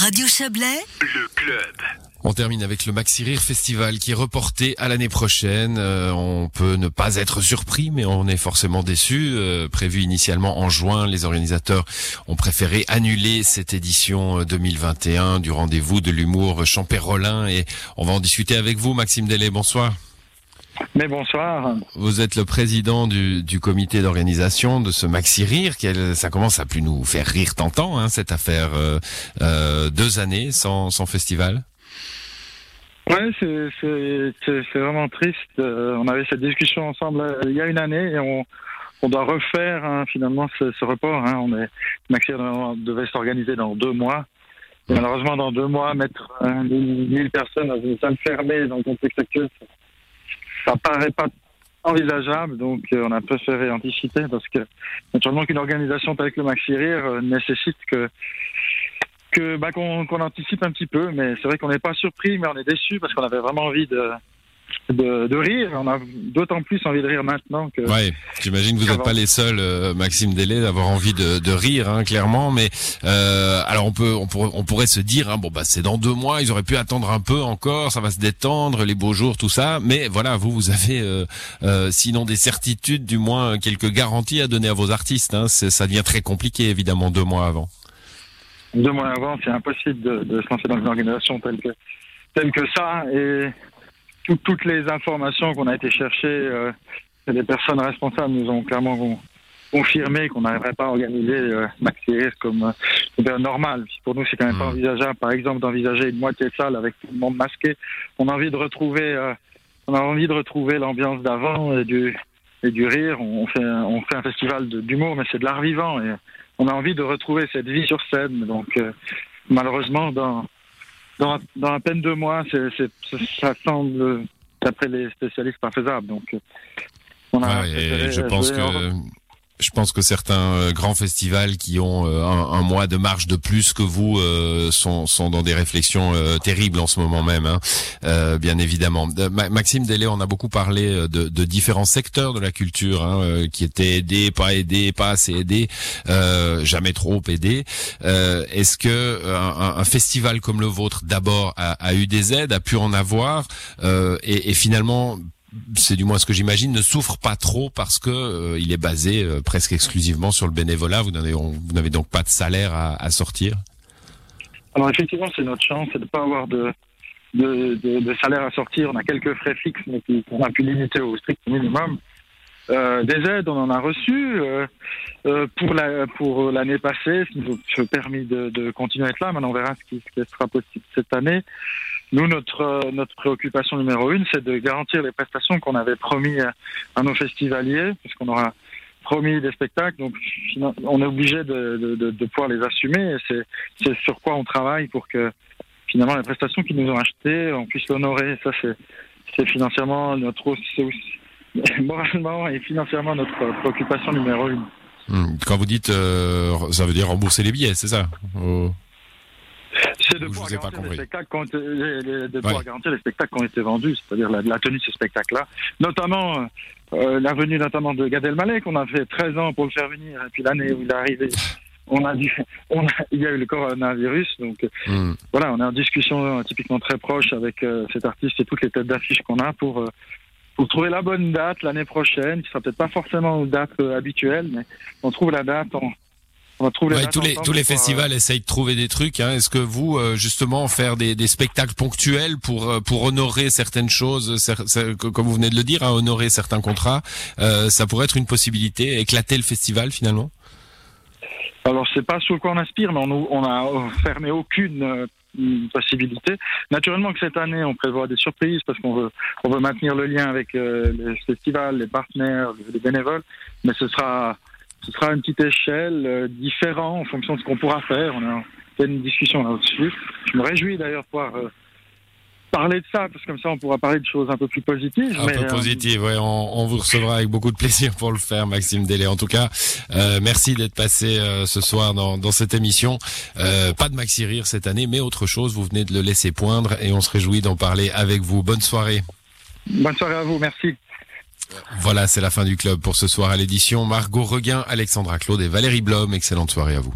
Radio Chablais, le club. On termine avec le Maxi Rire Festival qui est reporté à l'année prochaine. Euh, on peut ne pas être surpris, mais on est forcément déçu. Euh, prévu initialement en juin, les organisateurs ont préféré annuler cette édition 2021 du rendez-vous de l'humour Champérolin. Et on va en discuter avec vous, Maxime Delay. Bonsoir. Mais bonsoir. Vous êtes le président du, du comité d'organisation de ce Maxi Rire. Quel, ça commence à plus nous faire rire tentant, hein, cette affaire. Euh, euh, deux années sans, sans festival. Ouais, c'est vraiment triste. Euh, on avait cette discussion ensemble il y a une année et on on doit refaire hein, finalement ce, ce report. Hein. On est Maxi devait s'organiser dans deux mois. Et malheureusement, dans deux mois, mettre euh, 1000 personnes dans une salle fermée dans le contexte actuel, ça, paraît pas envisageable. Donc, euh, on a préféré anticiper parce que naturellement qu'une organisation telle que le Maxi Rire euh, nécessite que que bah, qu'on qu'on anticipe un petit peu. Mais c'est vrai qu'on n'est pas surpris, mais on est déçu parce qu'on avait vraiment envie de de, de rire. On a d'autant plus envie de rire maintenant que. Ouais, j'imagine que vous n'êtes pas les seuls, euh, Maxime Delay, d'avoir envie de, de rire, hein, clairement. Mais euh, alors on peut, on pourrait, on pourrait se dire, hein, bon bah c'est dans deux mois, ils auraient pu attendre un peu encore, ça va se détendre, les beaux jours, tout ça. Mais voilà, vous, vous avez euh, euh, sinon des certitudes, du moins quelques garanties à donner à vos artistes. Hein. Ça devient très compliqué, évidemment, deux mois avant. deux mois avant, c'est impossible de, de se lancer dans une organisation telle que, telle que ça. Et tout- toutes les informations qu'on a été chercher, euh, et les personnes responsables nous ont clairement con- confirmé qu'on n'arriverait pas à organiser euh, Maxi Rire comme euh, normal. Pour nous, c'est quand même pas Mhm. envisageable, par exemple, d'envisager une moitié de salle avec tout le monde masqué. On a envie de retrouver, euh, on a envie de retrouver l'ambiance d'avant et du et du rire. On fait, on fait un festival d'humour, mais c'est de l'art vivant. Et on a envie de retrouver cette vie sur scène. Donc, euh, malheureusement, dans, dans, dans à peine deux mois, ça semble, d'après les spécialistes, pas faisable. Donc, euh, on a Ouais, et je pense que je pense que certains euh, grands festivals qui ont euh, un, mois de marge de plus que vous euh, sont, sont dans des réflexions euh, terribles en ce moment même, hein, euh, bien évidemment. Euh, Ma- Maxime Delay, on a beaucoup parlé de, de différents secteurs de la culture hein, qui étaient aidés, pas aidés, pas assez aidés, jamais trop aidés. Est-ce que un, un festival comme le vôtre, d'abord, a, a eu des aides, a pu en avoir, et, et finalement c'est du moins ce que j'imagine, ne souffre pas trop parce que euh, il est basé euh, presque exclusivement sur le bénévolat. Vous n'avez donc pas de salaire à, sortir? Alors effectivement, c'est notre chance, c'est de ne pas avoir de, salaire à sortir. On a quelques frais fixes, mais qu'on a pu limiter au strict minimum. Euh, des aides, on en a reçu pour la pour l'année passée, ce nous a permis de, continuer à être là. Maintenant, on verra ce qui sera possible cette année. Nous, notre euh, notre préoccupation numéro une, c'est de garantir les prestations qu'on avait promis à, à nos festivaliers, puisqu'on aura promis des spectacles. Donc, on est obligé de, pouvoir les assumer. Et c'est sur quoi on travaille pour que finalement les prestations qu'ils nous ont achetées, on puisse l'honorer. Ça, c'est financièrement notre aussi moralement et financièrement notre préoccupation numéro une. Hmm. Quand vous dites, euh, ça veut dire rembourser les billets, c'est ça? C'est de Je pouvoir garantir les spectacles qui ont de pouvoir Ouais. garantir les spectacles qui ont été vendus, c'est-à-dire la, la tenue de ces spectacles-là. Notamment euh, la venue notamment de Gad Elmaleh, qu'on a fait 13 ans pour le faire venir, et puis l'année où il est arrivé, on a dû, on a, il y a eu le coronavirus, donc Hmm. voilà, on est en discussion euh, typiquement très proche avec euh, cet artiste et toutes les têtes d'affiche qu'on a pour, euh, pour trouver la bonne date l'année prochaine, qui sera peut-être pas forcément une date euh, habituelle, mais on trouve la date, on, on trouve Ouais, tous les tous les euh, festivals essayent de trouver des trucs. Hein. Est-ce que vous euh, justement faire des, des spectacles ponctuels pour euh, pour honorer certaines choses, cer- comme vous venez de le dire, hein, honorer certains contrats, euh, ça pourrait être une possibilité, éclater le festival finalement? Alors, c'est pas sur quoi on aspire, mais on, on a fermé aucune possibilité. Naturellement que cette année, on prévoit des surprises parce qu'on veut, on veut maintenir le lien avec euh, les festivals, les partenaires, les bénévoles, mais ce sera, ce sera à une petite échelle, euh, différent en fonction de ce qu'on pourra faire. On a pleine discussion là-dessus. Je me réjouis d'ailleurs de pouvoir euh, parler de ça, parce que comme ça, on pourra parler de choses un peu plus positives. Un mais, peu euh, positif, ouais, on, on vous recevra avec beaucoup de plaisir pour le faire, Maxime Delay. En tout cas, euh, merci d'être passé euh, ce soir dans, dans cette émission. Euh, pas de Maxi Rire cette année, mais autre chose, vous venez de le laisser poindre et on se réjouit d'en parler avec vous. Bonne soirée. bonne soirée à vous, merci. Voilà, c'est la fin du club pour ce soir à l'édition. Margot Reguin, Alexandra Claude et Valérie Blom, excellente soirée à vous.